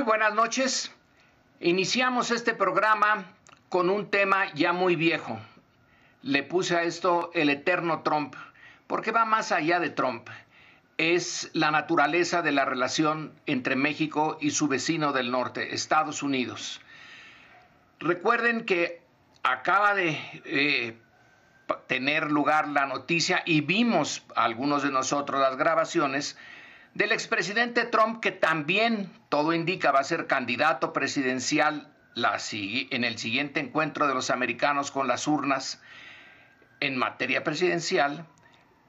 Muy buenas noches. Iniciamos este programa con un tema ya muy viejo. Le puse a esto el eterno Trump, porque va más allá de Trump. Es la naturaleza de la relación entre México y su vecino del norte, Estados Unidos. Recuerden que acaba de eh, tener lugar la noticia y vimos algunos de nosotros las grabaciones del expresidente Trump, que también todo indica va a ser candidato presidencial en el siguiente encuentro de los americanos con las urnas en materia presidencial,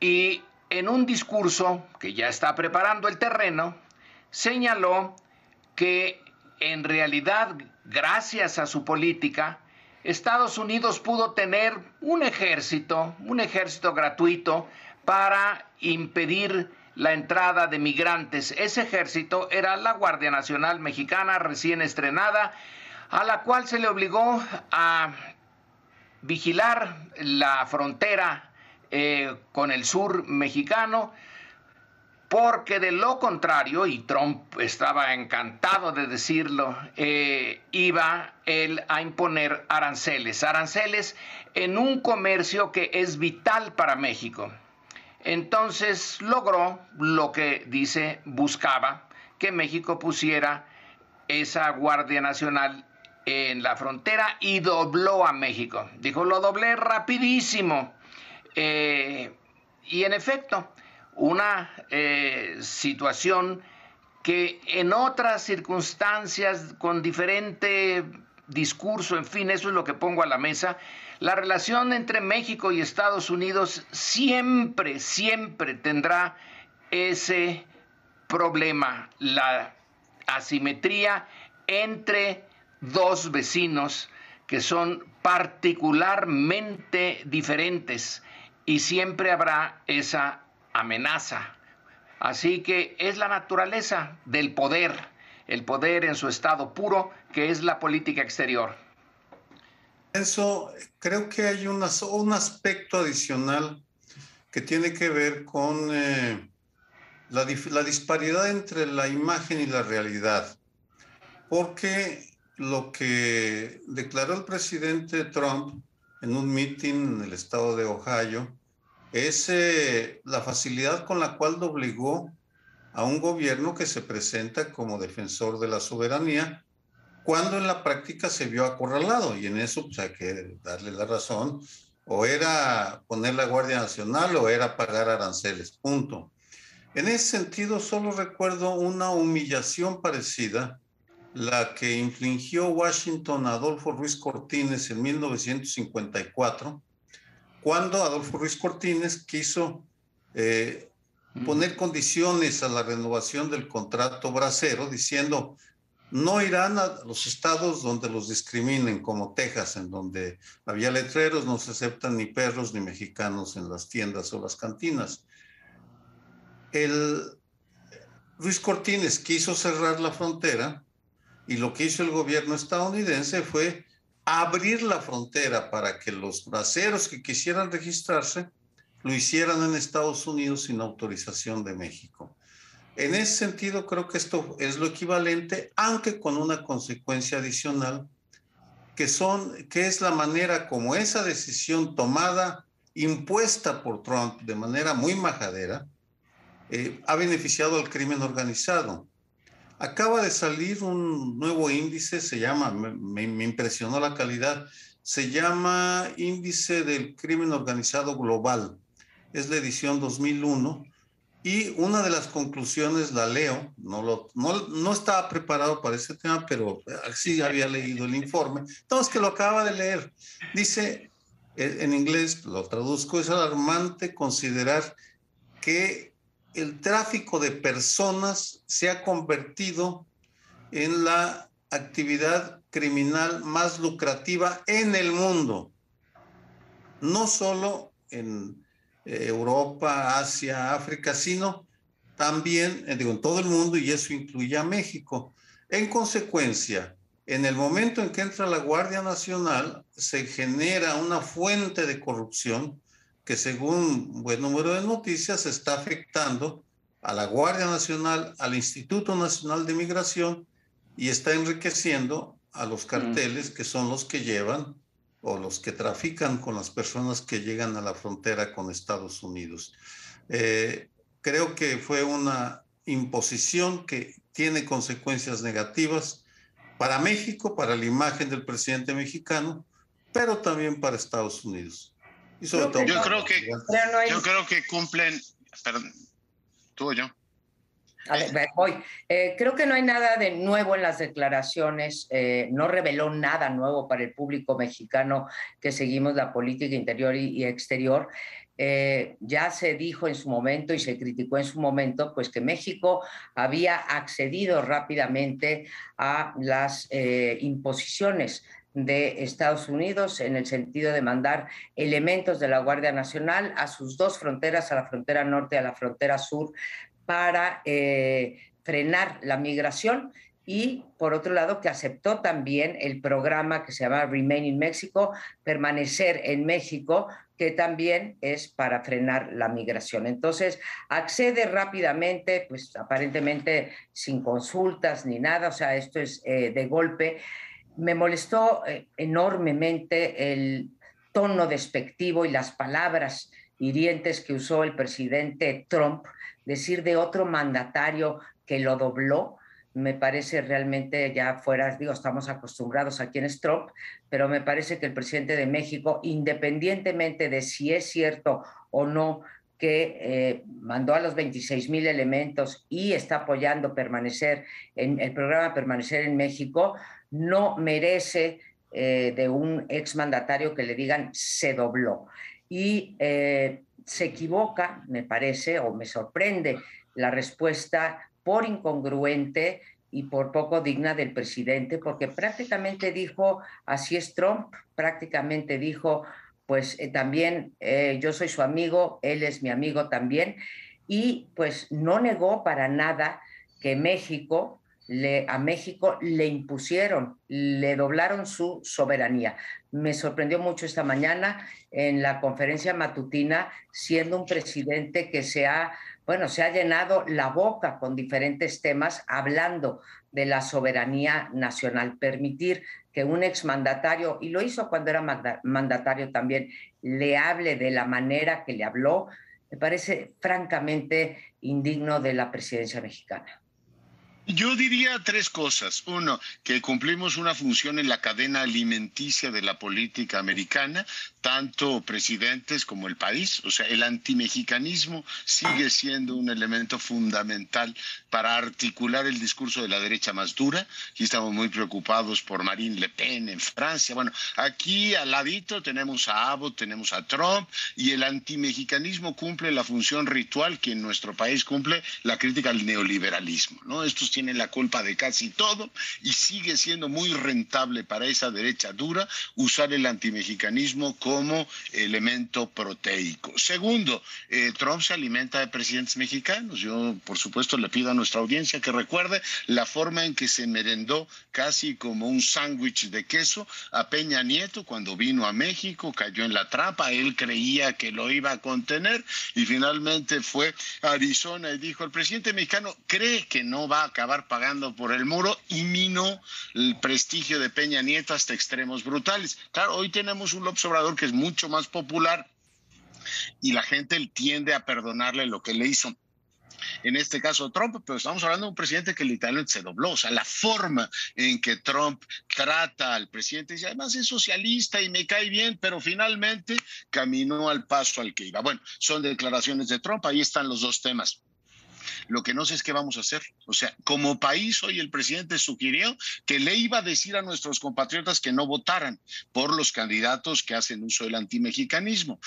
y en un discurso que ya está preparando el terreno, señaló que en realidad, gracias a su política, Estados Unidos pudo tener un ejército, un ejército gratuito para impedir la entrada de migrantes. Ese ejército era la Guardia Nacional Mexicana recién estrenada, a la cual se le obligó a vigilar la frontera eh, con el sur mexicano, porque de lo contrario, y Trump estaba encantado de decirlo, eh, iba él a imponer aranceles, aranceles en un comercio que es vital para México. Entonces logró lo que dice buscaba, que México pusiera esa Guardia Nacional en la frontera y dobló a México. Dijo, lo doblé rapidísimo. Eh, y en efecto, una eh, situación que en otras circunstancias, con diferente discurso, en fin, eso es lo que pongo a la mesa, la relación entre México y Estados Unidos siempre, siempre tendrá ese problema, la asimetría entre dos vecinos que son particularmente diferentes y siempre habrá esa amenaza. Así que es la naturaleza del poder, el poder en su estado puro, que es la política exterior. Eso creo que hay un aspecto adicional que tiene que ver con eh, la, la disparidad entre la imagen y la realidad. Porque lo que declaró el presidente Trump en un meeting en el estado de Ohio es eh, la facilidad con la cual doblegó a un gobierno que se presenta como defensor de la soberanía, cuando en la práctica se vio acorralado, y en eso pues, hay que darle la razón, o era poner la Guardia Nacional o era pagar aranceles, punto. En ese sentido, solo recuerdo una humillación parecida, la que infligió Washington a Adolfo Ruiz Cortines en 1954, cuando Adolfo Ruiz Cortines quiso eh, poner condiciones a la renovación del contrato bracero, diciendo, no irán a los estados donde los discriminen, como Texas, en donde había letreros, no se aceptan ni perros ni mexicanos en las tiendas o las cantinas. El Ruiz Cortines quiso cerrar la frontera y lo que hizo el gobierno estadounidense fue abrir la frontera para que los braceros que quisieran registrarse lo hicieran en Estados Unidos sin autorización de México. En ese sentido, creo que esto es lo equivalente, aunque con una consecuencia adicional, que, son, que es la manera como esa decisión tomada, impuesta por Trump de manera muy majadera, eh, ha beneficiado al crimen organizado. Acaba de salir un nuevo índice, se llama, me, impresionó la calidad, se llama Índice del Crimen Organizado Global. Es la edición 2001 y una de las conclusiones la leo, no, lo, no, no estaba preparado para ese tema, pero sí había leído el informe. Entonces, que lo acaba de leer. Dice, eh, en inglés, lo traduzco, es alarmante considerar que el tráfico de personas se ha convertido en la actividad criminal más lucrativa en el mundo, no solo en eh, Europa, Asia, África, sino también eh, digo, en todo el mundo y eso incluye a México. En consecuencia, en el momento en que entra la Guardia Nacional, se genera una fuente de corrupción que según buen número de noticias está afectando a la Guardia Nacional, al Instituto Nacional de Migración y está enriqueciendo a los carteles que son los que llevan o los que trafican con las personas que llegan a la frontera con Estados Unidos. Eh, creo que fue una imposición que tiene consecuencias negativas para México, para la imagen del presidente mexicano, pero también para Estados Unidos. Y sobre todo yo, creo que, yo creo que cumplen, perdón, tú o yo. A ver, voy. Eh, creo que no hay nada de nuevo en las declaraciones, eh, no reveló nada nuevo para el público mexicano que seguimos la política interior y, exterior. Eh, ya se dijo en su momento y se criticó en su momento, pues que México había accedido rápidamente a las imposiciones de Estados Unidos en el sentido de mandar elementos de la Guardia Nacional a sus dos fronteras, a la frontera norte y a la frontera sur, para eh, frenar la migración y por otro lado que aceptó también el programa que se llama Remain in Mexico, permanecer en México, que también es para frenar la migración. Entonces, accede rápidamente, pues aparentemente sin consultas ni nada, o sea, esto es eh, de golpe. Me molestó eh, enormemente el tono despectivo y las palabras hirientes que usó el presidente Trump decir de otro mandatario que lo dobló, me parece realmente ya fuera, digo, estamos acostumbrados a quién es Trump, pero me parece que el presidente de México, independientemente de si es cierto o no que eh, mandó a los 26 mil elementos y está apoyando permanecer en el programa Permanecer en México, no merece eh, de un exmandatario que le digan se dobló. Y eh, se equivoca, me parece, o me sorprende la respuesta por incongruente y por poco digna del presidente, porque prácticamente dijo, así es Trump, prácticamente dijo, pues eh, también eh, yo soy su amigo, él es mi amigo también, y pues no negó para nada que México a México le impusieron, le doblaron su soberanía. Me sorprendió mucho esta mañana en la conferencia matutina, siendo un presidente que se ha, bueno, se ha llenado la boca con diferentes temas hablando de la soberanía nacional, permitir que un exmandatario, y lo hizo cuando era mandatario también, le hable de la manera que le habló, me parece francamente indigno de la presidencia mexicana. Yo diría tres cosas. Uno, que cumplimos una función en la cadena alimenticia de la política americana, tanto presidentes como el país. O sea, el antimexicanismo sigue siendo un elemento fundamental para articular el discurso de la derecha más dura. Aquí estamos muy preocupados por Marine Le Pen en Francia. Bueno, aquí al ladito tenemos a Abbott, tenemos a Trump y el antimexicanismo cumple la función ritual que en nuestro país cumple la crítica al neoliberalismo. ¿no? Estos tiene la culpa de casi todo y sigue siendo muy rentable para esa derecha dura usar el antimexicanismo como elemento proteico. Segundo, eh, Trump se alimenta de presidentes mexicanos. Yo, por supuesto, le pido a nuestra audiencia que recuerde la forma en que se merendó casi como un sándwich de queso a Peña Nieto cuando vino a México, cayó en la trampa, él creía que lo iba a contener y finalmente fue a Arizona y dijo, el presidente mexicano cree que no va a acabar pagando por el muro y minó el prestigio de Peña Nieto hasta extremos brutales. Claro, hoy tenemos un López Obrador que es mucho más popular y la gente tiende a perdonarle lo que le hizo en este caso Trump, pero estamos hablando de un presidente que literalmente se dobló, o sea, la forma en que Trump trata al presidente, y además es socialista y me cae bien, pero finalmente caminó al paso al que iba. Bueno, son declaraciones de Trump, ahí están los dos temas. Lo que no sé es qué vamos a hacer. O sea, como país, hoy el presidente sugirió que le iba a decir a nuestros compatriotas que no votaran por los candidatos que hacen uso del antimexicanismo.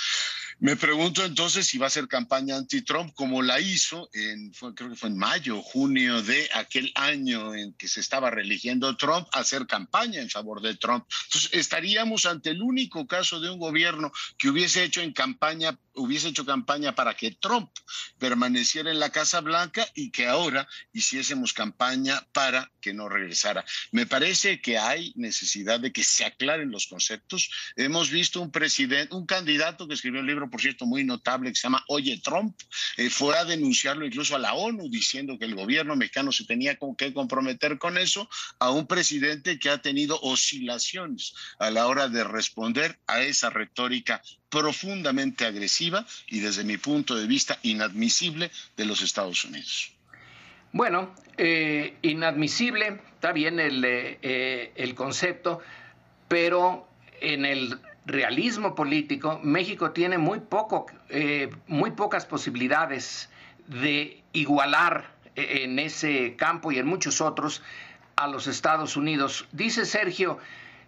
Me pregunto entonces si va a ser campaña anti-Trump como la hizo en, creo que fue en mayo, junio de aquel año en que se estaba religiendo Trump, hacer campaña en favor de Trump. Entonces estaríamos ante el único caso de un gobierno que hubiese hecho en campaña, hubiese hecho campaña para que Trump permaneciera en la Casa Blanca y que ahora hiciésemos campaña para que no regresara. Me parece que hay necesidad de que se aclaren los conceptos. Hemos visto un presidente, un candidato que escribió un libro, por cierto, muy notable que se llama Oye Trump, eh, fue a denunciarlo incluso a la ONU diciendo que el gobierno mexicano se tenía que comprometer con eso, a un presidente que ha tenido oscilaciones a la hora de responder a esa retórica profundamente agresiva y desde mi punto de vista inadmisible de los Estados Unidos. Bueno, eh, inadmisible, está bien el, eh, eh, el concepto, pero en el realismo político, México tiene muy, poco, muy pocas posibilidades de igualar en ese campo y en muchos otros a los Estados Unidos. Dice Sergio,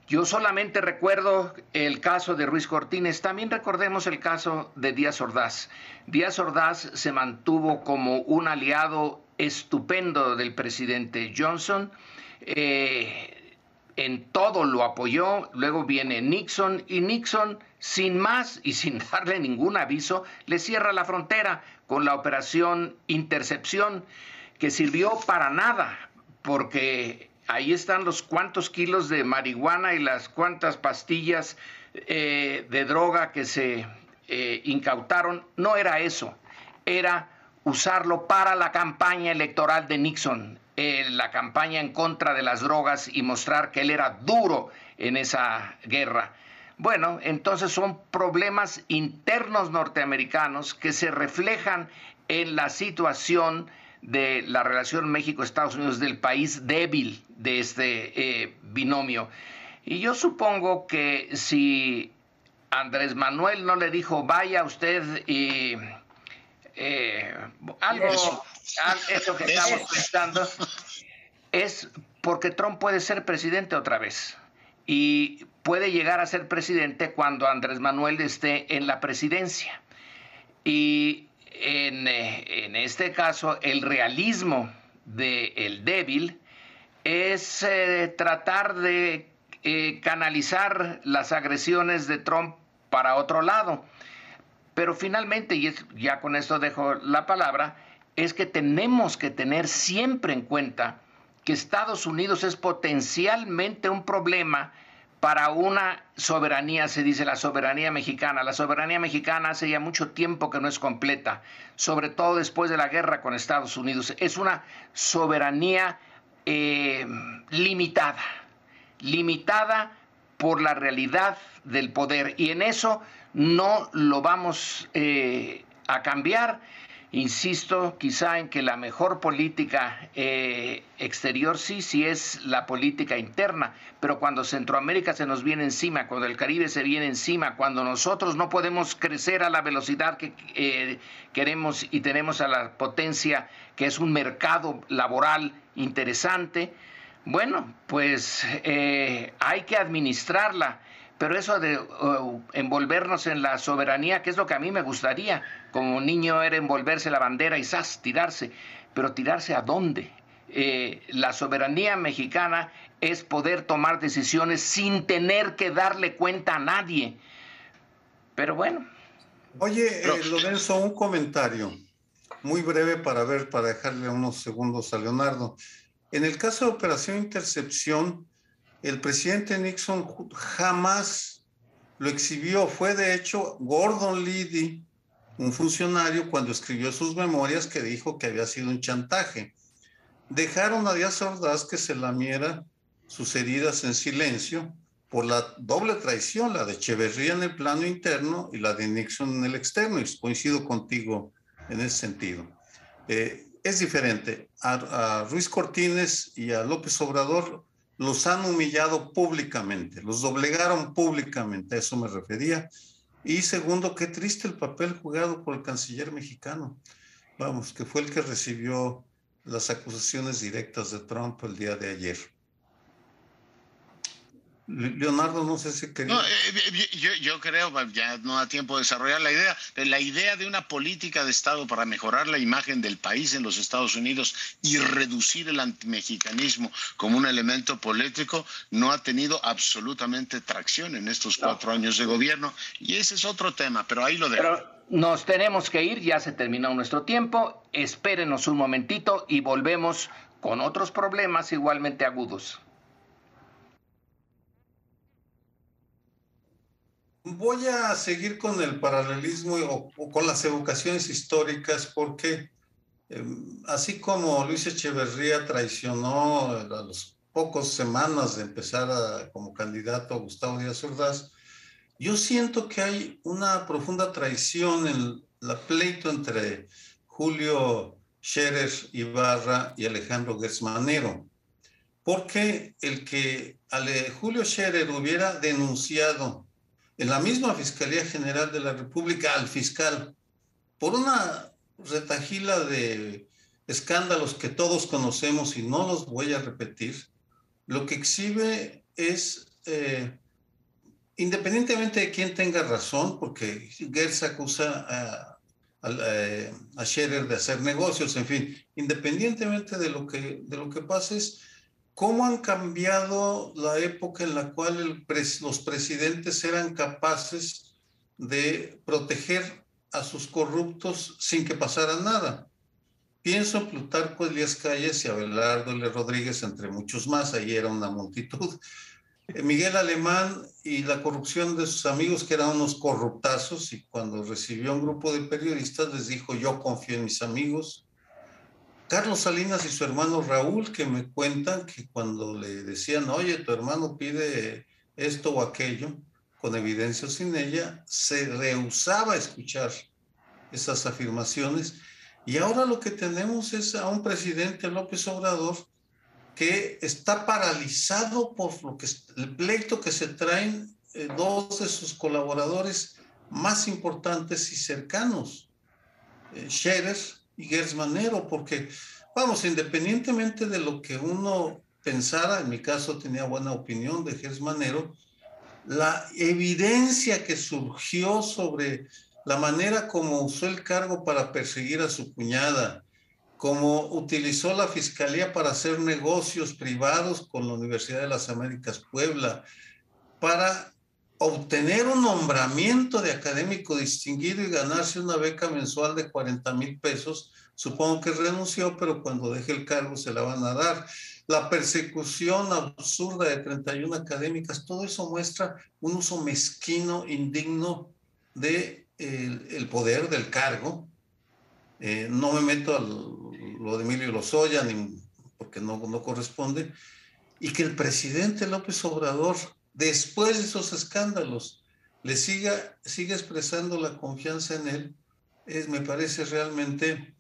yo solamente recuerdo el caso de Ruiz Cortines, también recordemos el caso de Díaz Ordaz. Díaz Ordaz se mantuvo como un aliado estupendo del presidente Johnson. Eh, en todo lo apoyó, luego viene Nixon y Nixon sin más y sin darle ningún aviso le cierra la frontera con la operación Intercepción que sirvió para nada porque ahí están los cuantos kilos de marihuana y las cuantas pastillas eh, de droga que se eh, incautaron. No era eso, era usarlo para la campaña electoral de Nixon, eh, la campaña en contra de las drogas y mostrar que él era duro en esa guerra. Bueno, entonces son problemas internos norteamericanos que se reflejan en la situación de la relación México-Estados Unidos del país débil de este eh, binomio. Y yo supongo que si Andrés Manuel no le dijo, vaya usted y eh, algo, eso. que estamos pensando, es porque Trump puede ser presidente otra vez. Y puede llegar a ser presidente cuando Andrés Manuel esté en la presidencia. Y eh, en, este caso, el realismo del el débil es eh, tratar de eh, canalizar las agresiones de Trump para otro lado. Pero finalmente, y ya con esto dejo la palabra, es que tenemos que tener siempre en cuenta que Estados Unidos es potencialmente un problema para una soberanía, se dice la soberanía mexicana. La soberanía mexicana hace ya mucho tiempo que no es completa, sobre todo después de la guerra con Estados Unidos. Es una soberanía eh, limitada, limitada por la realidad del poder. Y en eso no lo vamos eh, a cambiar Insisto quizá en que la mejor política eh, exterior sí, sí es la política interna, pero cuando Centroamérica se nos viene encima, cuando el Caribe se viene encima, cuando nosotros no podemos crecer a la velocidad que eh, queremos y tenemos a la potencia que es un mercado laboral interesante, bueno, pues eh, hay que administrarla pero eso de uh, envolvernos en la soberanía, que es lo que a mí me gustaría, como niño era envolverse la bandera y ¡zas! tirarse, pero tirarse a dónde? Eh, la soberanía mexicana es poder tomar decisiones sin tener que darle cuenta a nadie. Pero bueno. Oye, eh, Lorenzo, un comentario muy breve para ver, para dejarle unos segundos a Leonardo. En el caso de Operación Intercepción, el presidente Nixon jamás lo exhibió. Fue de hecho Gordon Liddy, un funcionario, cuando escribió sus memorias que dijo que había sido un chantaje. Dejaron a Díaz Ordaz que se lamiera sus heridas en silencio por la doble traición, la de Echeverría en el plano interno y la de Nixon en el externo, y coincido contigo en ese sentido. Eh, es diferente. A, Ruiz Cortines y a López Obrador los han humillado públicamente, los doblegaron públicamente, a eso me refería. Y segundo, qué triste el papel jugado por el canciller mexicano, vamos, que fue el que recibió las acusaciones directas de Trump el día de ayer. Leonardo, no sé si quería. No, eh, eh, yo, yo, creo, ya no da tiempo de desarrollar la idea, la idea de una política de Estado para mejorar la imagen del país en los Estados Unidos y reducir el antimexicanismo como un elemento político no ha tenido absolutamente tracción en estos cuatro años de gobierno y ese es otro tema, pero ahí lo dejo. Nos tenemos que ir, ya se terminó nuestro tiempo. Espérenos un momentito y volvemos con otros problemas igualmente agudos. Voy a seguir con el paralelismo o, con las evocaciones históricas porque em, así como Luis Echeverría traicionó a las pocas semanas de empezar como candidato a Gustavo Díaz Ordaz, yo siento que hay una profunda traición en la pleito entre Julio Scherer Ibarra y Alejandro Gersmanero, porque el que Julio Scherer hubiera denunciado en la misma Fiscalía General de la República al fiscal por una retajila de escándalos que todos conocemos y no los voy a repetir, lo que exhibe es, eh, independientemente de quién tenga razón, porque Gertz acusa a, a, Scherer de hacer negocios, en fin, independientemente de lo que, de lo que pase, es ¿Cómo han cambiado la época en la cual los presidentes eran capaces de proteger a sus corruptos sin que pasara nada? Pienso en Plutarco Elías Calles y Abelardo L. Rodríguez, entre muchos más, ahí era una multitud. Eh, Miguel Alemán y la corrupción de sus amigos, que eran unos corruptazos, y cuando recibió un grupo de periodistas les dijo, yo confío en mis amigos, Carlos Salinas y su hermano Raúl, que me cuentan que cuando le decían, oye, tu hermano pide esto o aquello, con evidencia o sin ella, se rehusaba a escuchar esas afirmaciones. Y ahora lo que tenemos es a un presidente López Obrador que está paralizado por lo que, el pleito que se traen eh, dos de sus colaboradores más importantes y cercanos, eh, Scherer y Gersmanero, porque, vamos, independientemente de lo que uno pensara, en mi caso tenía buena opinión de Gersmanero, la evidencia que surgió sobre la manera como usó el cargo para perseguir a su cuñada, como utilizó la fiscalía para hacer negocios privados con la Universidad de las Américas Puebla, para obtener un nombramiento de académico distinguido y ganarse una beca mensual de 40 mil pesos, supongo que renunció, pero cuando deje el cargo se la van a dar. La persecución absurda de 31 académicas, todo eso muestra un uso mezquino, indigno de el, poder del cargo. Eh, no me meto a lo de Emilio Lozoya, ni, porque no, no corresponde, y que el presidente López Obrador después de esos escándalos, le siga, siga expresando la confianza en él, es, me parece realmente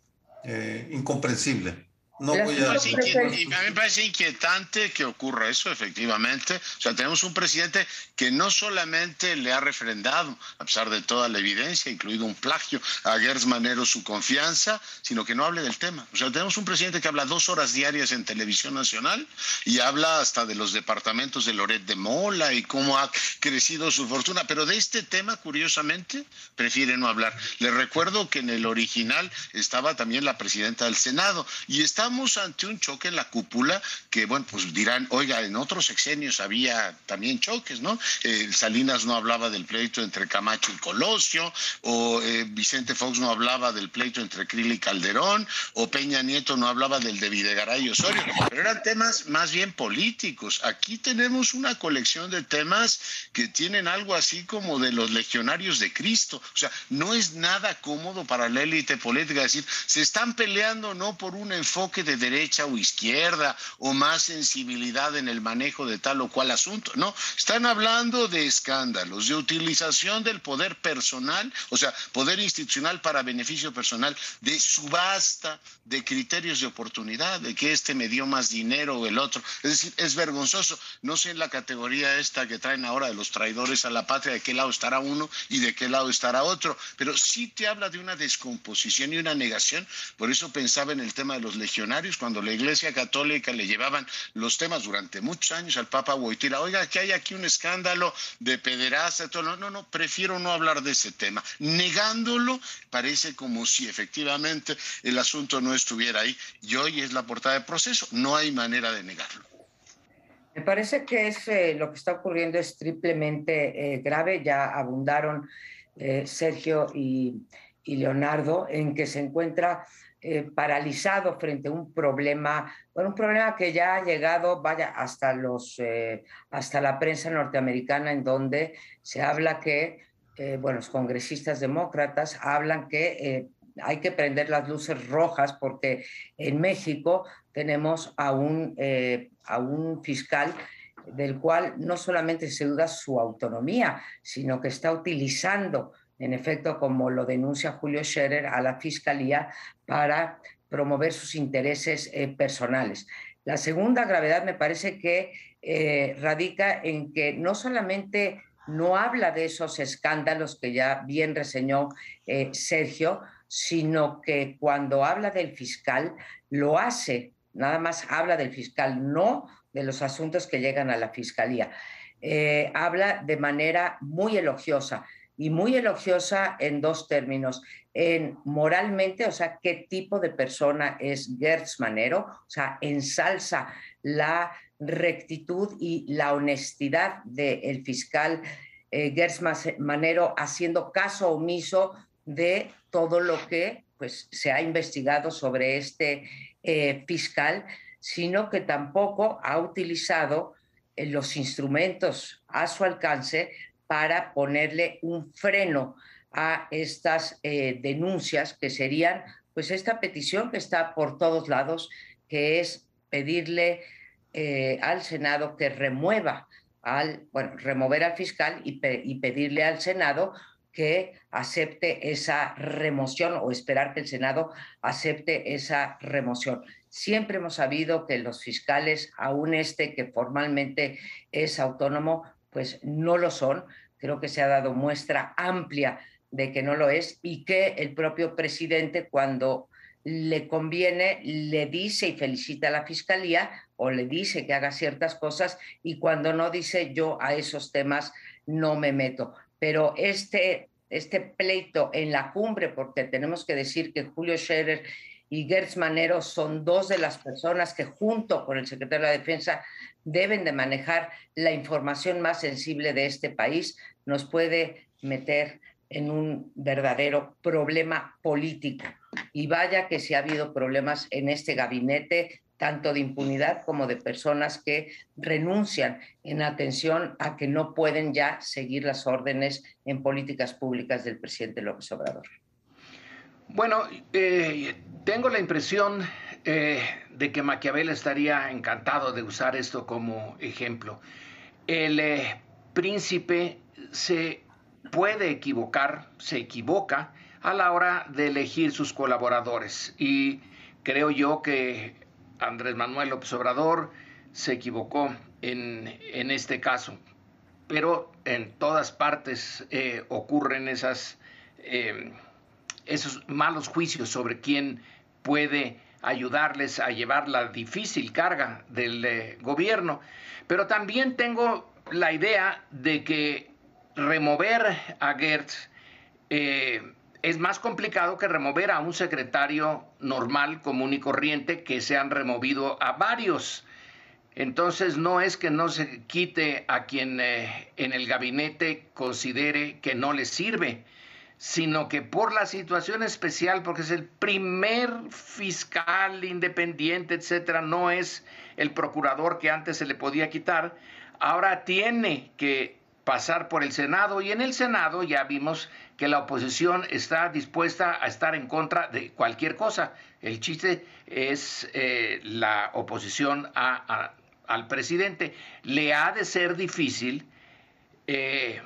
eh, incomprensible. No voy a... a mí me parece inquietante que ocurra eso, efectivamente. O sea, tenemos un presidente que no solamente le ha refrendado, a pesar de toda la evidencia, incluido un plagio, a Gers Manero su confianza, sino que no hable del tema. O sea, tenemos un presidente que habla dos horas diarias en televisión nacional y habla hasta de los departamentos de Loret de Mola y cómo ha crecido su fortuna, pero de este tema, curiosamente, prefiere no hablar. Le recuerdo que en el original estaba también la presidenta del Senado y está estamos ante un choque en la cúpula que, bueno, pues dirán, oiga, en otros sexenios había también choques, ¿no? Eh, Salinas no hablaba del pleito entre Camacho y Colosio, o eh, Vicente Fox no hablaba del pleito entre Krill y Calderón, o Peña Nieto no hablaba del de Videgaray y Osorio, pero eran temas más bien políticos. Aquí tenemos una colección de temas que tienen algo así como de los legionarios de Cristo. O sea, no es nada cómodo para la élite política decir, se están peleando no por un enfoque de derecha o izquierda o más sensibilidad en el manejo de tal o cual asunto. No, están hablando de escándalos, de utilización del poder personal, o sea, poder institucional para beneficio personal, de subasta, de criterios de oportunidad, de que este me dio más dinero o el otro. Es decir, es vergonzoso. No sé en la categoría esta que traen ahora de los traidores a la patria, de qué lado estará uno y de qué lado estará otro, pero sí te habla de una descomposición y una negación. Por eso pensaba en el tema de los legionarios cuando la Iglesia Católica le llevaban los temas durante muchos años al Papa Wojtyla, oiga, que hay aquí un escándalo de pederasta, todo. No, no, prefiero no hablar de ese tema. Negándolo, parece como si efectivamente el asunto no estuviera ahí. Y hoy es la portada de proceso, no hay manera de negarlo. Me parece que es, eh, lo que está ocurriendo es triplemente eh, grave, ya abundaron eh, Sergio y, Leonardo, en que se encuentra eh, paralizado frente a un problema, bueno, un problema que ya ha llegado, vaya, hasta, los, eh, hasta la prensa norteamericana, en donde se habla que, bueno, los congresistas demócratas hablan que hay que prender las luces rojas porque en México tenemos a un, a un fiscal del cual no solamente se duda su autonomía, sino que está utilizando, en efecto, como lo denuncia Julio Scherer, a la Fiscalía para promover sus intereses eh, personales. La segunda gravedad me parece que eh, radica en que no solamente no habla de esos escándalos que ya bien reseñó eh, Sergio, sino que cuando habla del fiscal lo hace, nada más habla del fiscal, no de los asuntos que llegan a la Fiscalía. Habla de manera muy elogiosa y muy elogiosa en dos términos. En moralmente, o sea, qué tipo de persona es Gertz Manero, o sea, ensalza la rectitud y la honestidad del fiscal eh, Gertz Manero haciendo caso omiso de todo lo que pues, se ha investigado sobre este eh, fiscal sino que tampoco ha utilizado eh, los instrumentos a su alcance para ponerle un freno a estas eh, denuncias que serían, pues esta petición que está por todos lados, que es pedirle eh, al Senado que remueva al, bueno, remover al fiscal y, y pedirle al Senado que acepte esa remoción o esperar que el Senado acepte esa remoción. Siempre hemos sabido que los fiscales, aún este que formalmente es autónomo, pues no lo son. Creo que se ha dado muestra amplia de que no lo es y que el propio presidente cuando le conviene, le dice y felicita a la fiscalía o le dice que haga ciertas cosas y cuando no dice yo a esos temas no me meto. Pero este, este pleito en la cumbre, porque tenemos que decir que Julio Scherer y Gertz Manero son dos de las personas que junto con el secretario de Defensa deben de manejar la información más sensible de este país, nos puede meter en un verdadero problema político. Y vaya que si ha habido problemas en este gabinete, tanto de impunidad como de personas que renuncian en atención a que no pueden ya seguir las órdenes en políticas públicas del presidente López Obrador. Bueno, eh, tengo la impresión eh, de que Maquiavel estaría encantado de usar esto como ejemplo. El eh, príncipe se puede equivocar, se equivoca a la hora de elegir sus colaboradores y creo yo que Andrés Manuel López Obrador se equivocó en, este caso, pero en todas partes ocurren esas esos malos juicios sobre quién puede ayudarles a llevar la difícil carga del eh, gobierno. Pero también tengo la idea de que remover a Gertz eh, es más complicado que remover a un secretario normal, común y corriente, que se han removido a varios. Entonces no es que no se quite a quien eh, en el gabinete considere que no le sirve, sino que por la situación especial, porque es el primer fiscal independiente, etcétera, no es el procurador que antes se le podía quitar, ahora tiene que pasar por el Senado y en el Senado ya vimos que la oposición está dispuesta a estar en contra de cualquier cosa. El chiste es eh, la oposición al presidente. Le ha de ser difícil. Eh,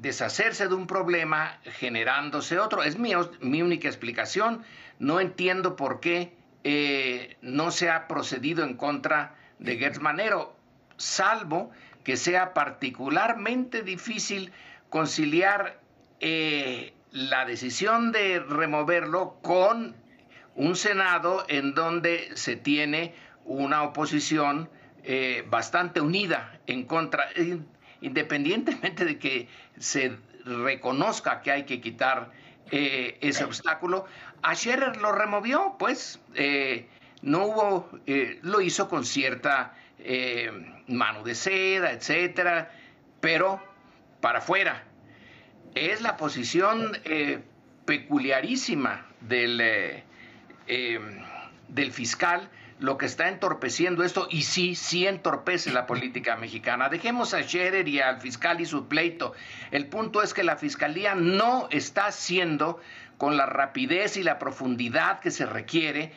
deshacerse de un problema generándose otro. Es mi, mi única explicación. No entiendo por qué eh, no se ha procedido en contra de Gertz Manero, salvo que sea particularmente difícil conciliar eh, la decisión de removerlo con un Senado en donde se tiene una oposición eh, bastante unida en contra independientemente de que se reconozca que hay que quitar eh, ese obstáculo, a Scherer lo removió, pues eh, no hubo, eh, lo hizo con cierta mano de seda, etcétera, pero para afuera. es la posición peculiarísima del, del fiscal lo que está entorpeciendo esto, y sí, sí entorpece la política mexicana. Dejemos a Scherer y al fiscal y su pleito. El punto es que la fiscalía no está haciendo con la rapidez y la profundidad que se requiere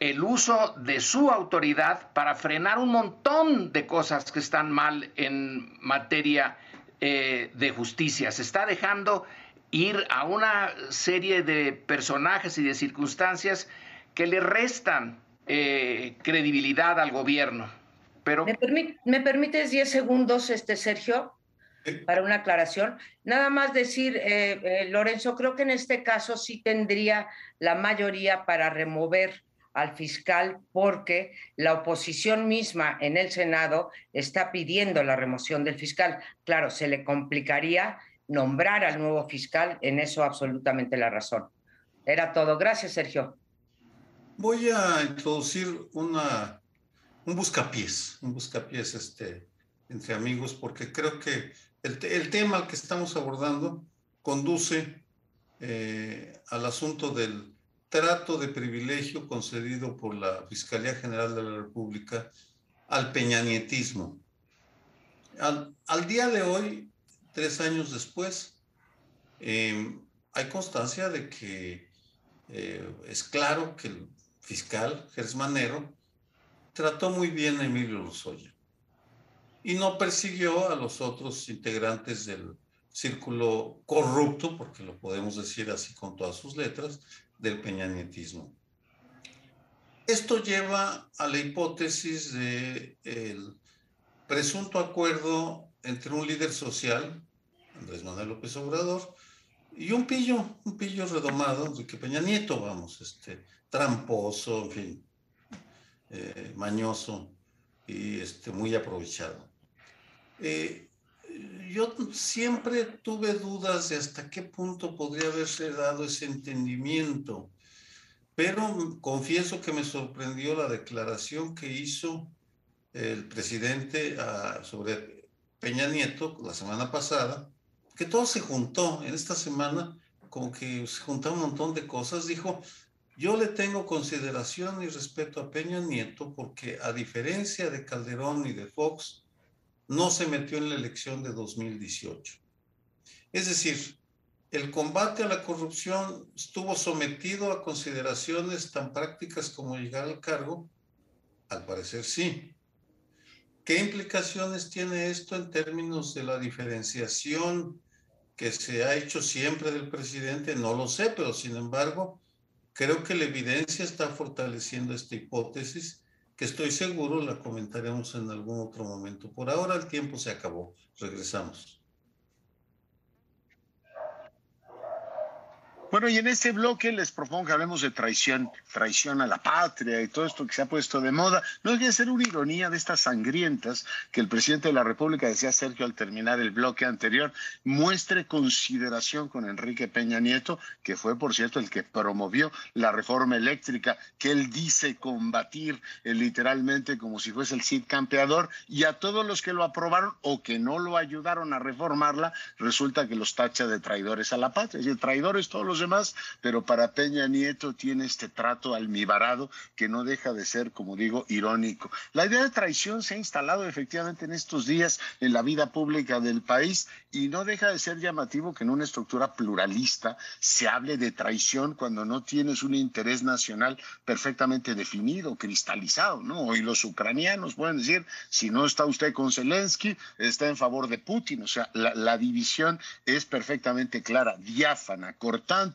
el uso de su autoridad para frenar un montón de cosas que están mal en materia eh, de justicia. Se está dejando ir a una serie de personajes y de circunstancias que le restan eh, credibilidad al gobierno. Pero... ¿Me, permites 10 segundos, este, Sergio? Para una aclaración. Nada más decir, eh, eh, Lorenzo, creo que en este caso sí tendría la mayoría para remover al fiscal porque la oposición misma en el Senado está pidiendo la remoción del fiscal. Claro, se le complicaría nombrar al nuevo fiscal, en eso absolutamente la razón. Era todo. Gracias, Sergio. Voy a introducir una, un buscapiés, un buscapiés este, entre amigos, porque creo que el, el tema que estamos abordando conduce eh, al asunto del trato de privilegio concedido por la Fiscalía General de la República al peñanietismo. Al, día de hoy, tres años después, eh, hay constancia de que eh, es claro que fiscal, Gersmanero, trató muy bien a Emilio Lozoya y no persiguió a los otros integrantes del círculo corrupto, porque lo podemos decir así con todas sus letras, del peñanietismo. Esto lleva a la hipótesis de el presunto acuerdo entre un líder social, Andrés Manuel López Obrador, y un pillo, un pillo redomado, de que Peña Nieto, vamos, este, tramposo, en fin, eh, mañoso y este, muy aprovechado. Eh, yo siempre tuve dudas de hasta qué punto podría haberse dado ese entendimiento, pero confieso que me sorprendió la declaración que hizo el presidente ah, sobre Peña Nieto la semana pasada, que todo se juntó en esta semana, como que se juntaron un montón de cosas, dijo, yo le tengo consideración y respeto a Peña Nieto porque a diferencia de Calderón y de Fox, no se metió en la elección de 2018. Es decir, el combate a la corrupción estuvo sometido a consideraciones tan prácticas como llegar al cargo. Al parecer sí. ¿Qué implicaciones tiene esto en términos de la diferenciación que se ha hecho siempre del presidente? No lo sé, pero sin embargo, Creo que la evidencia está fortaleciendo esta hipótesis, que estoy seguro la comentaremos en algún otro momento. Por ahora el tiempo se acabó. Regresamos. Bueno, y en este bloque les propongo que hablemos de traición, traición a la patria y todo esto que se ha puesto de moda. No deja de ser una ironía de estas sangrientas que el presidente de la República, decía Sergio al terminar el bloque anterior, muestre consideración con Enrique Peña Nieto, que fue, por cierto, el que promovió la reforma eléctrica, que él dice combatir eh, literalmente como si fuese el Cid campeador, y a todos los que lo aprobaron o que no lo ayudaron a reformarla, resulta que los tacha de traidores a la patria. Y traidores todos los demás, pero para Peña Nieto tiene este trato almibarado que no deja de ser, como digo, irónico. La idea de traición se ha instalado efectivamente en estos días en la vida pública del país y no deja de ser llamativo que en una estructura pluralista se hable de traición cuando no tienes un interés nacional perfectamente definido, cristalizado, ¿no? Y los ucranianos pueden decir, si no está usted con Zelensky, está en favor de Putin. O sea, la, la división es perfectamente clara, diáfana, cortante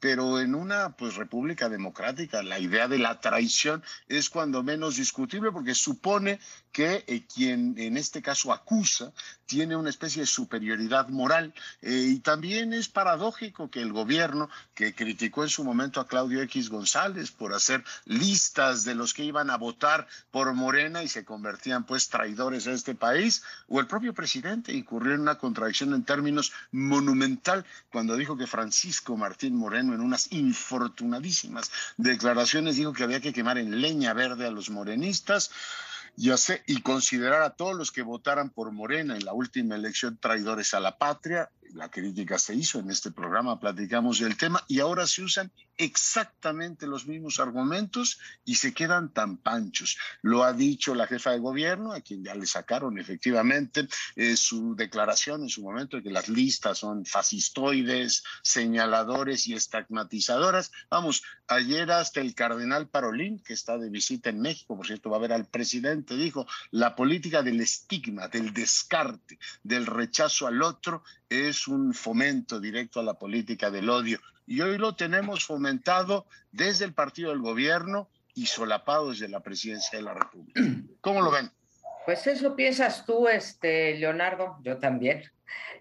pero en una pues república democrática la idea de la traición es cuando menos discutible porque supone que eh, quien en este caso acusa tiene una especie de superioridad moral. Eh, y también es paradójico que el gobierno que criticó en su momento a Claudio X González por hacer listas de los que iban a votar por Morena y se convertían pues traidores a este país o el propio presidente incurrió en una contradicción en términos monumental cuando dijo que Francisco Martín Moreno en unas infortunadísimas declaraciones dijo que había que quemar en leña verde a los morenistas y, y considerar a todos los que votaran por Morena en la última elección traidores a la patria. La crítica se hizo en este programa, platicamos del tema y ahora se usan exactamente los mismos argumentos y se quedan tan panchos. Lo ha dicho la jefa de gobierno, a quien ya le sacaron efectivamente eh, su declaración en su momento de que las listas son fascistoides, señaladores y estigmatizadoras. Vamos, ayer hasta el cardenal Parolín, que está de visita en México, por cierto, va a ver al presidente, dijo, la política del estigma, del descarte, del rechazo al otro es un fomento directo a la política del odio. Y hoy lo tenemos fomentado desde el partido del gobierno y solapado desde la presidencia de la República. ¿Cómo lo ven? Pues eso piensas tú, este, Leonardo, yo también,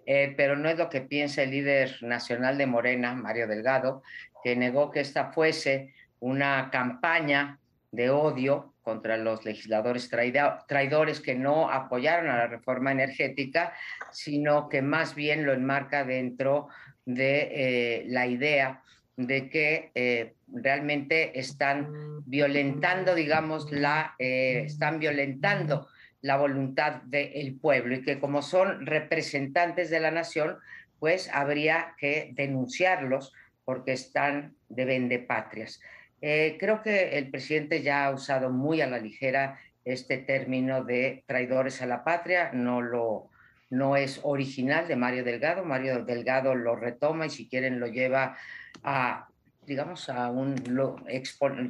eh, pero no es lo que piensa el líder nacional de Morena, Mario Delgado, que negó que esta fuese una campaña de odio contra los legisladores traidores que no apoyaron a la reforma energética, sino que más bien lo enmarca dentro de eh, la idea de que eh, realmente están violentando, digamos, la, eh, están violentando la voluntad del pueblo y que como son representantes de la nación, pues habría que denunciarlos porque están de vendepatrias. Eh, creo que el presidente ya ha usado muy a la ligera este término de traidores a la patria, no, lo, no es original de Mario Delgado, Mario Delgado lo retoma y si quieren lo lleva a, digamos, a un, lo,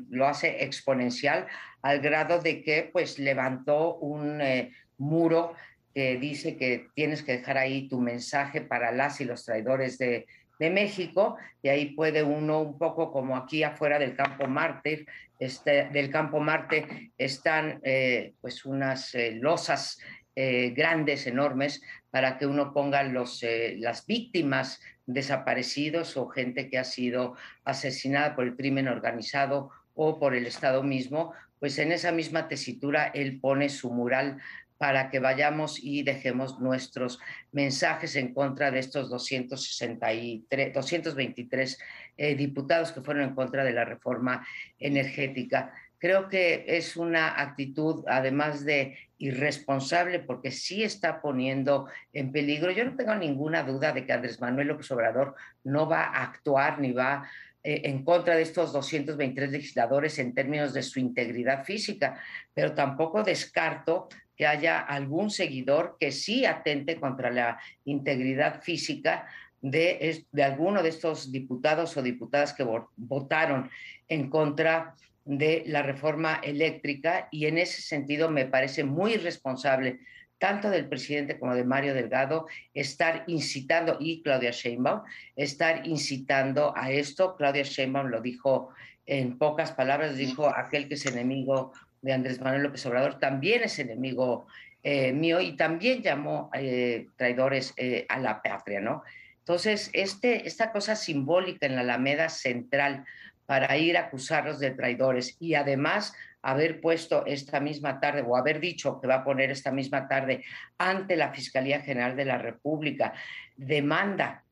lo hace exponencial al grado de que pues levantó un eh, muro que dice que tienes que dejar ahí tu mensaje para las y los traidores de, de México, y ahí puede uno un poco como aquí afuera del campo Marte, este, del campo Marte están eh, pues unas eh, losas eh, grandes, enormes, para que uno ponga los, las víctimas desaparecidos o gente que ha sido asesinada por el crimen organizado o por el Estado mismo, pues en esa misma tesitura él pone su mural para que vayamos y dejemos nuestros mensajes en contra de estos 263, 223 eh, diputados que fueron en contra de la reforma energética. Creo que es una actitud, además de irresponsable, porque sí está poniendo en peligro. Yo no tengo ninguna duda de que Andrés Manuel López Obrador no va a actuar ni va eh, en contra de estos 223 legisladores en términos de su integridad física, pero tampoco descarto que haya algún seguidor que sí atente contra la integridad física de, de alguno de estos diputados o diputadas que votaron en contra de la reforma eléctrica y en ese sentido me parece muy irresponsable tanto del presidente como de Mario Delgado estar incitando y Claudia Sheinbaum estar incitando a esto. Claudia Sheinbaum lo dijo en pocas palabras, dijo aquel que es enemigo de Andrés Manuel López Obrador también es enemigo eh, mío y también llamó eh, traidores eh, a la patria, ¿no? Entonces, este, esta cosa simbólica en la Alameda Central para ir a acusarlos de traidores y además haber puesto esta misma tarde o haber dicho que va a poner esta misma tarde ante la Fiscalía General de la República demanda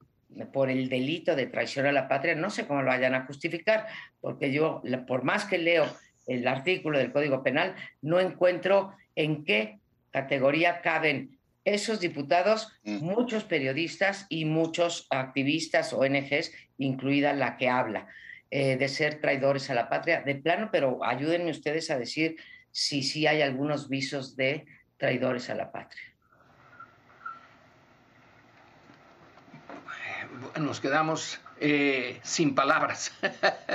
por el delito de traición a la patria, no sé cómo lo vayan a justificar, porque yo, por más que leo el artículo del Código Penal, no encuentro en qué categoría caben esos diputados, mm. muchos periodistas y muchos activistas, ONGs, incluida la que habla eh, de ser traidores a la patria, de plano, pero ayúdenme ustedes a decir si sí hay algunos visos de traidores a la patria. Nos quedamos eh, sin palabras.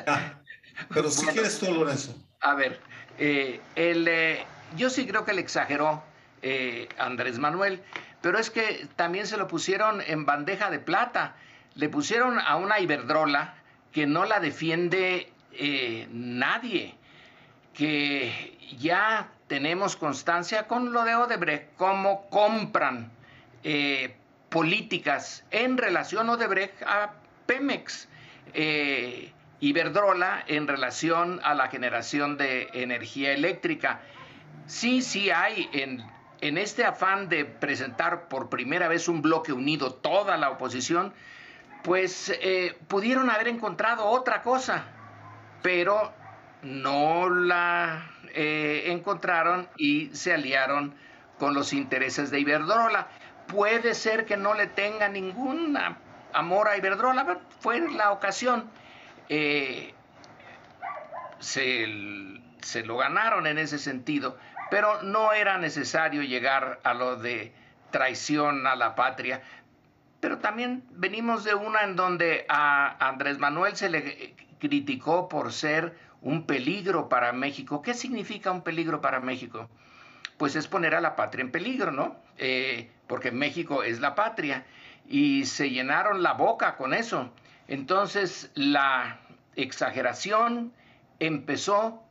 Ah, pero si quieres tú, Lorenzo. A ver, eh, eh, yo sí creo que le exageró eh, Andrés Manuel, pero es que también se lo pusieron en bandeja de plata. Le pusieron a una Iberdrola que no la defiende nadie, que ya tenemos constancia con lo de Odebrecht, cómo compran políticas en relación Odebrecht a Pemex. Iberdrola en relación a la generación de energía eléctrica. Sí, sí hay en, en este afán de presentar por primera vez un bloque unido toda la oposición, pues eh, pudieron haber encontrado otra cosa, pero no la eh, encontraron y se aliaron con los intereses de Iberdrola. puede ser que no le tenga ningún amor a Iberdrola, fue la ocasión. Eh, se, se lo ganaron en ese sentido, pero no era necesario llegar a lo de traición a la patria. Pero también venimos de una en donde a Andrés Manuel se le criticó por ser un peligro para México. ¿Qué significa un peligro para México? Pues es poner a la patria en peligro, ¿no? Eh, porque México es la patria. Y se llenaron la boca con eso. Entonces la exageración empezó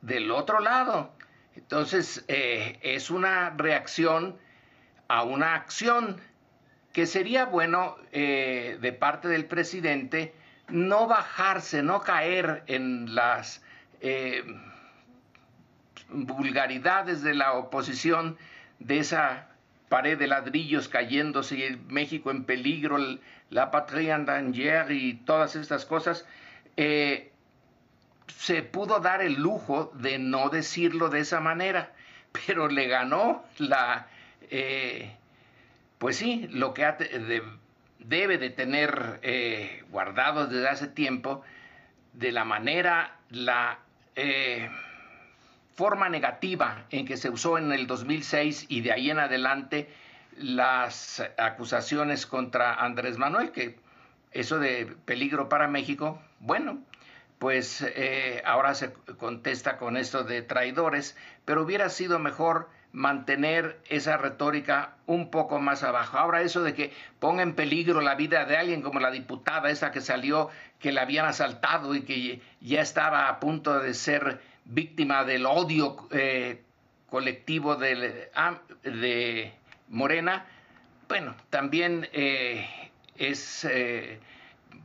del otro lado. Entonces eh, es una reacción a una acción que sería bueno eh, de parte del presidente no bajarse, no caer en las eh, vulgaridades de la oposición, de esa pared de ladrillos cayéndose, México en peligro, la patria danger y todas estas cosas. Eh, se pudo dar el lujo de no decirlo de esa manera, pero le ganó la, eh, pues sí, lo que debe de tener eh, guardado desde hace tiempo, de la manera, la eh, forma negativa en que se usó en el 2006 y de ahí en adelante las acusaciones contra Andrés Manuel, que eso de peligro para México, bueno, pues eh, ahora se contesta con esto de traidores, pero hubiera sido mejor mantener esa retórica un poco más abajo. Ahora eso de que ponga en peligro la vida de alguien como la diputada esa que salió, que la habían asaltado y que ya estaba a punto de ser víctima del odio eh, colectivo de, de, Morena, bueno, también eh, es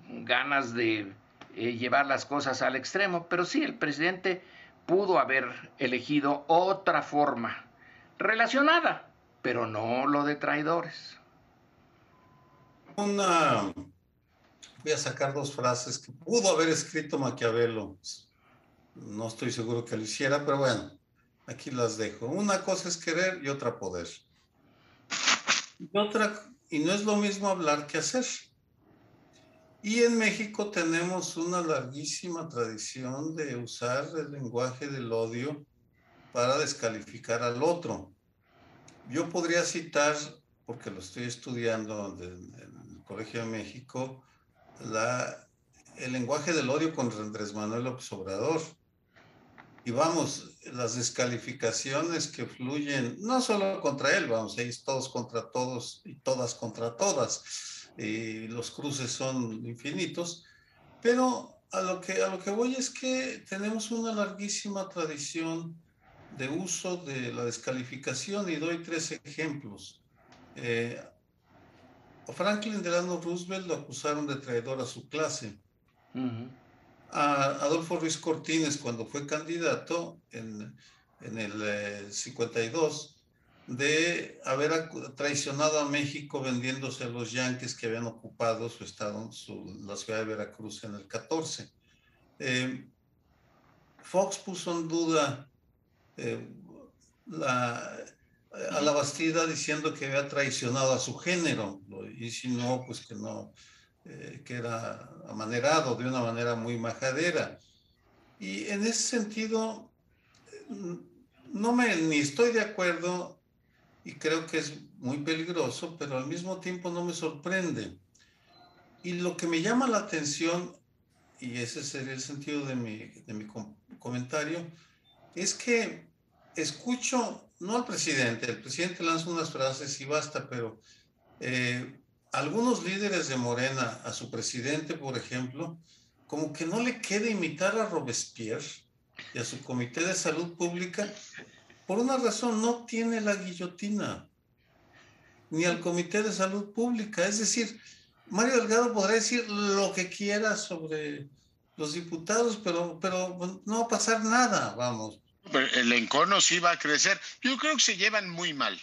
ganas de eh, llevar las cosas al extremo, pero sí, el presidente pudo haber elegido otra forma relacionada, pero no lo de traidores. Una, voy a sacar dos frases que pudo haber escrito Maquiavelo. No estoy seguro que lo hiciera, pero bueno, aquí las dejo. Una cosa es querer y otra poder. Y otra, y no es lo mismo hablar que hacer. Y en México tenemos una larguísima tradición de usar el lenguaje del odio para descalificar al otro. Yo podría citar, porque lo estoy estudiando en el Colegio de México, el lenguaje del odio contra Andrés Manuel Obrador. Y vamos, las descalificaciones que fluyen, no solo contra él, vamos, es todos contra todos y todas contra todas y los cruces son infinitos, pero a lo, que, a lo que voy es que tenemos una larguísima tradición de uso de la descalificación y doy tres ejemplos. Eh, Franklin Delano Roosevelt lo acusaron de traidor a su clase. A Adolfo Ruiz Cortines, cuando fue candidato en, en el 52, eh, de haber traicionado a México vendiéndose a los yanquis que habían ocupado su estado, la ciudad de Veracruz en el 14. Eh, Fox puso en duda eh, a la Bastida diciendo que había traicionado a su género, y si no, pues que no, eh, que era amanerado de una manera muy majadera. Y en ese sentido, no me, ni estoy de acuerdo y creo que es muy peligroso, pero al mismo tiempo no me sorprende. Y lo que me llama la atención, y ese sería el sentido de mi, de mi comentario, es que escucho, no al presidente, el presidente lanza unas frases y basta, pero eh, algunos líderes de Morena, a su presidente, por ejemplo, como que no le queda imitar a Robespierre y a su Comité de Salud Pública por una razón, no tiene la guillotina, ni al Comité de Salud Pública. Es decir, Mario Delgado podrá decir lo que quiera sobre los diputados, pero, pero no va a pasar nada, vamos. el encono sí va a crecer. Yo creo que se llevan muy mal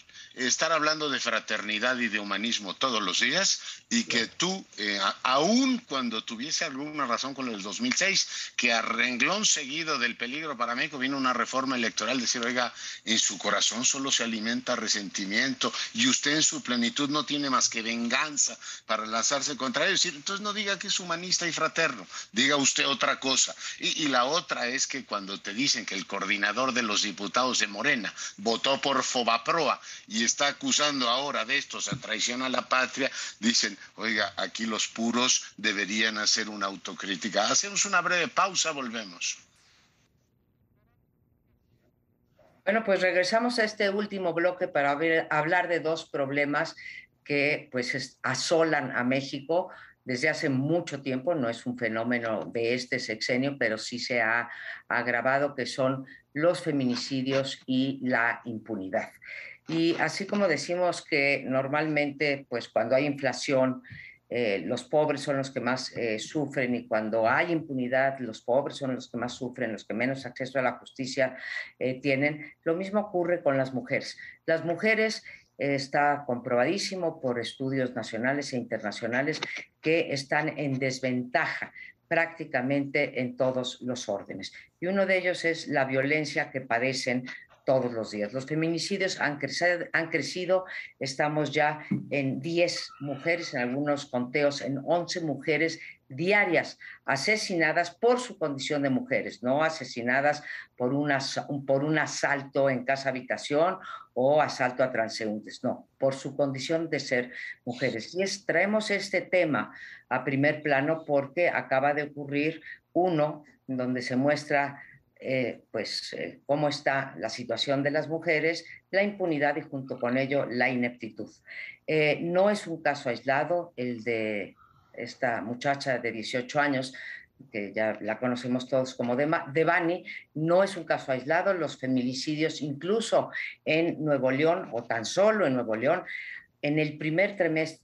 estar hablando de fraternidad y de humanismo todos los días y que tú, eh, aún cuando tuviese alguna razón con el 2006, que a renglón seguido del peligro para México vino una reforma electoral, decir, oiga, en su corazón solo se alimenta resentimiento y usted en su plenitud no tiene más que venganza para lanzarse contra ellos. Entonces no diga que es humanista y fraterno, diga usted otra cosa. Y, y la otra es que cuando te dicen que el coordinador de los diputados de Morena votó por Fobaproa y está acusando ahora de estos a traición a la patria, dicen, oiga, aquí los puros deberían hacer una autocrítica. Hacemos una breve pausa, volvemos. Bueno, pues regresamos a este último bloque para hablar de dos problemas que pues asolan a México desde hace mucho tiempo, no es un fenómeno de este sexenio, pero sí se ha agravado, que son los feminicidios y la impunidad. Y así como decimos que normalmente, pues cuando hay inflación, eh, los pobres son los que más eh, sufren y cuando hay impunidad, los pobres son los que más sufren, los que menos acceso a la justicia eh, tienen. Lo mismo ocurre con las mujeres. Las mujeres está comprobadísimo por estudios nacionales e internacionales que están en desventaja prácticamente en todos los órdenes. Y uno de ellos es la violencia que padecen todos los días. Los feminicidios han crecido, han crecido, estamos ya en 10 mujeres, en algunos conteos, en 11 mujeres diarias asesinadas por su condición de mujeres, no asesinadas por, un asalto en casa habitación o asalto a transeúntes, no, por su condición de ser mujeres. Y es, traemos este tema a primer plano porque acaba de ocurrir uno donde se muestra eh, pues eh, cómo está la situación de las mujeres, la impunidad y junto con ello la ineptitud. Eh, no es un caso aislado el de esta muchacha de 18 años, que ya la conocemos todos como Devani, no es un caso aislado, los feminicidios incluso en Nuevo León o tan solo en Nuevo León en el primer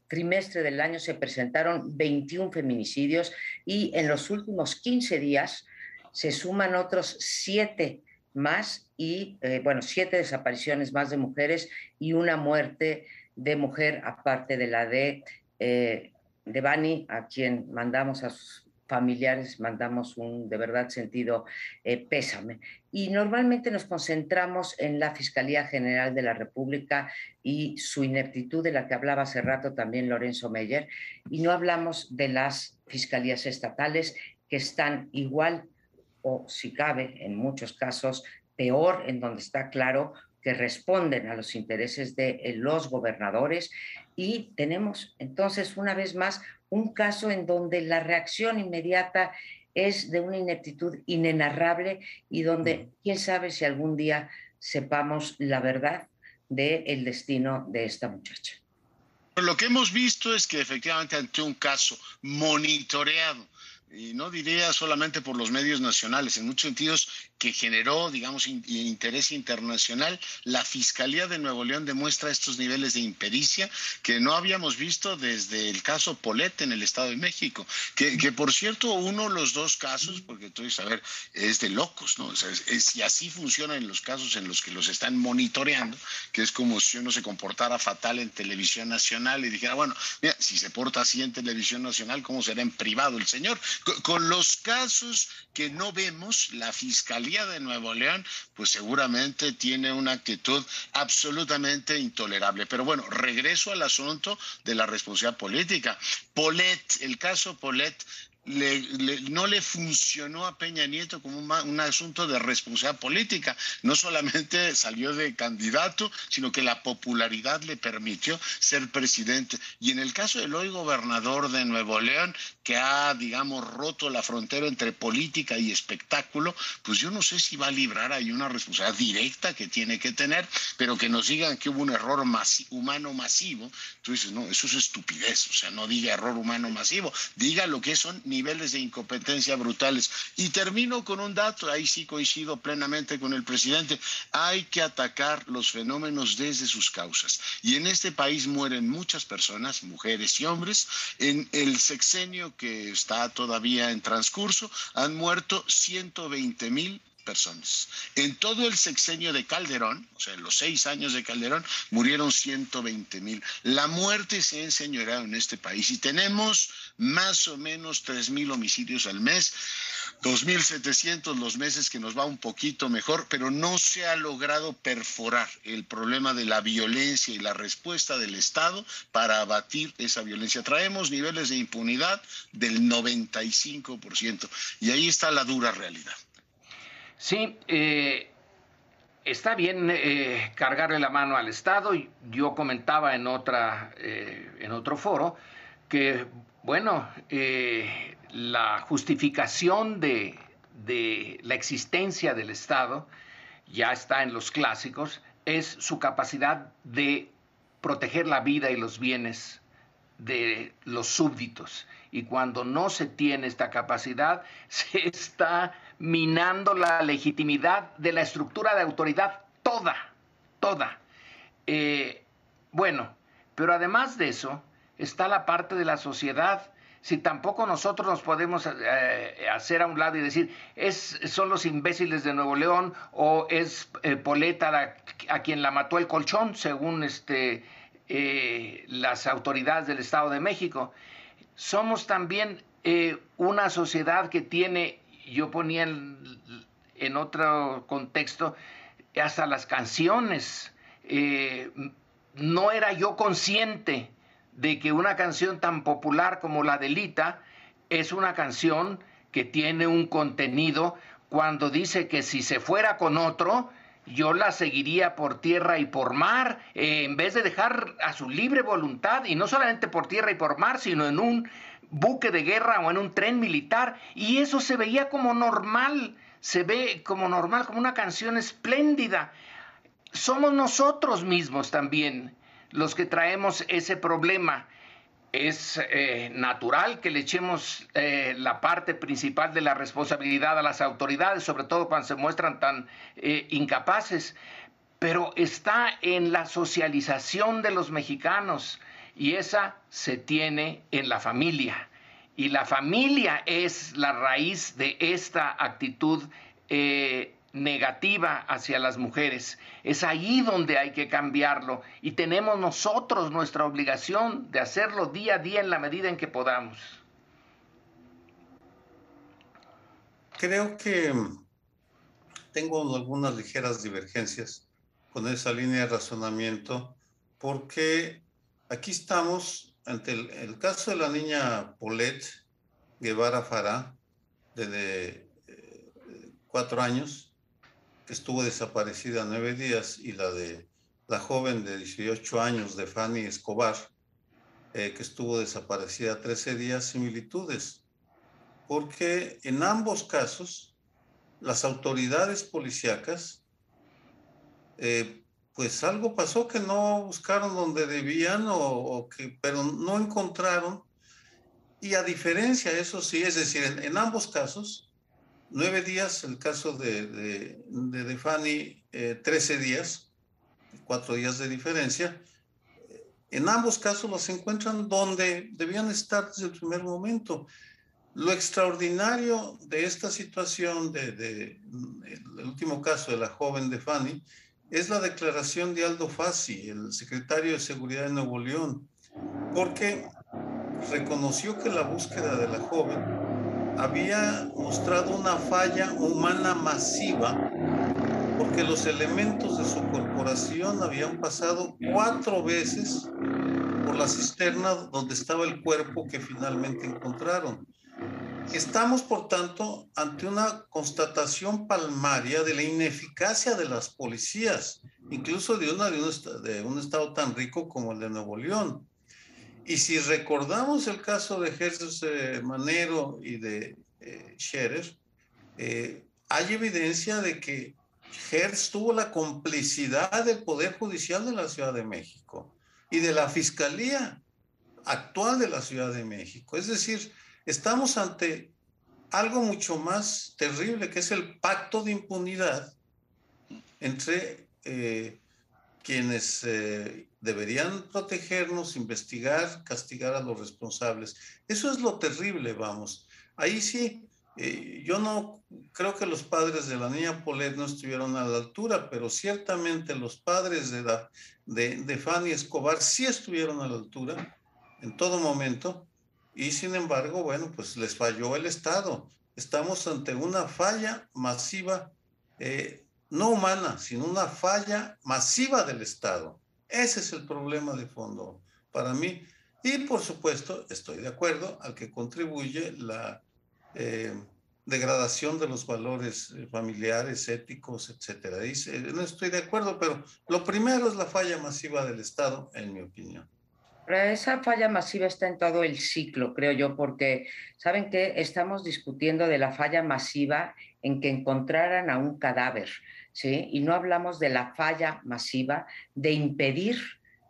trimestre, del año se presentaron 21 feminicidios y en los últimos 15 días se suman otros siete más y, eh, bueno, siete desapariciones más de mujeres y una muerte de mujer, aparte de la de, eh, de Bani, a quien mandamos a sus familiares, mandamos un de verdad sentido eh, pésame. Y normalmente nos concentramos en la Fiscalía General de la República y su ineptitud, de la que hablaba hace rato también Lorenzo Meyer, y no hablamos de las fiscalías estatales que están igual o si cabe, en muchos casos, peor, en donde está claro que responden a los intereses de eh, los gobernadores. Y tenemos entonces, una vez más, un caso en donde la reacción inmediata es de una ineptitud inenarrable y donde quién sabe si algún día sepamos la verdad del destino de esta muchacha. Lo que hemos visto es que efectivamente ante un caso monitoreado y no diría solamente por los medios nacionales, en muchos sentidos que generó, digamos, interés internacional, la Fiscalía de Nuevo León demuestra estos niveles de impericia que no habíamos visto desde el caso Polet en el Estado de México, que, que por cierto, uno de los dos casos, porque tú a ver, es de locos, ¿no? O sea, es, y así funciona en los casos en los que los están monitoreando, que es como si uno se comportara fatal en televisión nacional y dijera, bueno, mira, si se porta así en televisión nacional, ¿cómo será en privado el señor? Con los casos que no vemos, la Fiscalía de Nuevo León, pues seguramente tiene una actitud absolutamente intolerable. Pero bueno, regreso al asunto de la responsabilidad política. Polet, el caso Polet no le funcionó a Peña Nieto como un, asunto de responsabilidad política. No solamente salió de candidato, sino que la popularidad le permitió ser presidente. Y en el caso del hoy gobernador de Nuevo León, que ha, digamos, roto la frontera entre política y espectáculo, pues yo no sé si va a librar ahí una responsabilidad directa que tiene que tener, pero que nos digan que hubo un error humano masivo. Tú dices, no, eso es estupidez. O sea, no diga error humano masivo, diga lo que son niveles de incompetencia brutales. Y termino con un dato, ahí sí coincido plenamente con el presidente, hay que atacar los fenómenos desde sus causas. Y en este país mueren muchas personas, mujeres y hombres. En el sexenio que está todavía en transcurso, han muerto 120 mil personas. En todo el sexenio de Calderón, o sea, en los seis años de Calderón, murieron 120 mil. La muerte se ha enseñoreado en este país y tenemos más o menos 3 mil homicidios al mes. 2.700 los meses que nos va un poquito mejor, pero no se ha logrado perforar el problema de la violencia y la respuesta del Estado para abatir esa violencia. Traemos niveles de impunidad del 95% y ahí está la dura realidad. Sí, eh, está bien eh, cargarle la mano al Estado. Yo comentaba en, otra, eh, en otro foro que, bueno, la justificación de, la existencia del Estado, ya está en los clásicos, es su capacidad de proteger la vida y los bienes de los súbditos. Y cuando no se tiene esta capacidad, se está minando la legitimidad de la estructura de autoridad toda, toda. Eh, bueno, pero además de eso, está la parte de la sociedad si tampoco nosotros nos podemos eh, hacer a un lado y decir, es, son los imbéciles de Nuevo León o es eh, Poleta a quien la mató el colchón, según este, las autoridades del Estado de México. Somos también una sociedad que tiene, yo ponía en, otro contexto, hasta las canciones. no era yo consciente de que una canción tan popular como la de Lita es una canción que tiene un contenido cuando dice que si se fuera con otro, yo la seguiría por tierra y por mar, eh, en vez de dejar a su libre voluntad, y no solamente por tierra y por mar, sino en un buque de guerra o en un tren militar, y eso se veía como normal, se ve como normal, como una canción espléndida. Somos nosotros mismos también los que traemos ese problema. Es eh, natural que le echemos eh, la parte principal de la responsabilidad a las autoridades, sobre todo cuando se muestran tan eh, incapaces, pero está en la socialización de los mexicanos y esa se tiene en la familia. Y la familia es la raíz de esta actitud negativa hacia las mujeres. Es ahí donde hay que cambiarlo y tenemos nosotros nuestra obligación de hacerlo día a día en la medida en que podamos. Creo que tengo algunas ligeras divergencias con esa línea de razonamiento porque aquí estamos ante el, caso de la niña Paulette Guevara Fará, de eh, cuatro años, que estuvo desaparecida nueve días, y la de la joven de 18 años de Fanny Escobar, eh, que estuvo desaparecida 13 días, similitudes. Porque en ambos casos, las autoridades policíacas, eh, pues algo pasó que no buscaron donde debían, o, que, pero no encontraron. Y a diferencia, eso sí, es decir, en ambos casos, nueve días, el caso de, de, de, Fanny, eh, 13 días, cuatro días de diferencia. En ambos casos los encuentran donde debían estar desde el primer momento. Lo extraordinario de esta situación, de, el último caso de la joven de Fanny, es la declaración de Aldo Fassi, el secretario de Seguridad de Nuevo León, porque reconoció que la búsqueda de la joven había mostrado una falla humana masiva porque los elementos de su corporación habían pasado cuatro veces por la cisterna donde estaba el cuerpo que finalmente encontraron. Estamos, por tanto, ante una constatación palmaria de la ineficacia de las policías, incluso de, una, un, de un estado tan rico como el de Nuevo León. Y si recordamos el caso de Jesús eh, Manero y de eh, Scherer, eh, hay evidencia de que Hertz tuvo la complicidad del Poder Judicial de la Ciudad de México y de la Fiscalía actual de la Ciudad de México. Es decir, estamos ante algo mucho más terrible, que es el pacto de impunidad entre quienes eh, deberían protegernos, investigar, castigar a los responsables. Eso es lo terrible, vamos. Ahí sí, Eh, yo no creo que los padres de la niña Polet no estuvieron a la altura, pero ciertamente los padres de, la, de, Fanny Escobar sí estuvieron a la altura en todo momento y sin embargo, bueno, pues les falló el Estado. Estamos ante una falla masiva, eh, no humana, sino una falla masiva del Estado. Ese es el problema de fondo para mí. Y por supuesto, estoy de acuerdo al que contribuye la eh, degradación de los valores eh, familiares, éticos, etcétera. Dice, no estoy de acuerdo, pero lo primero es la falla masiva del Estado, en mi opinión. esa falla masiva está en todo el ciclo, creo yo, porque saben que estamos discutiendo de la falla masiva en que encontraran a un cadáver, ¿sí? Y no hablamos de la falla masiva de impedir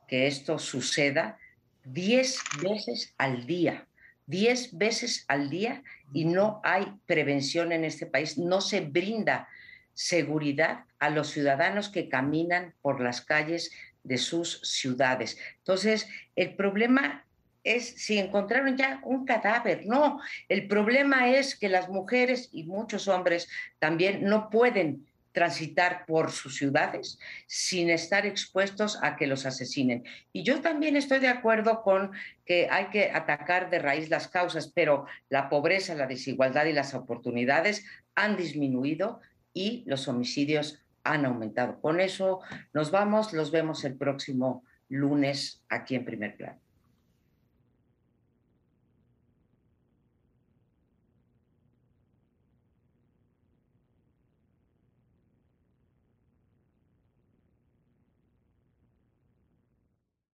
que esto suceda 10 veces al día. 10 veces al día y no hay prevención en este país, no se brinda seguridad a los ciudadanos que caminan por las calles de sus ciudades. Entonces, el problema es si encontraron ya un cadáver, no, el problema es que las mujeres y muchos hombres también no pueden transitar por sus ciudades sin estar expuestos a que los asesinen. Y yo también estoy de acuerdo con que hay que atacar de raíz las causas, pero la pobreza, la desigualdad y las oportunidades han disminuido y los homicidios han aumentado. Con eso nos vamos, los vemos el próximo lunes aquí en primer plano.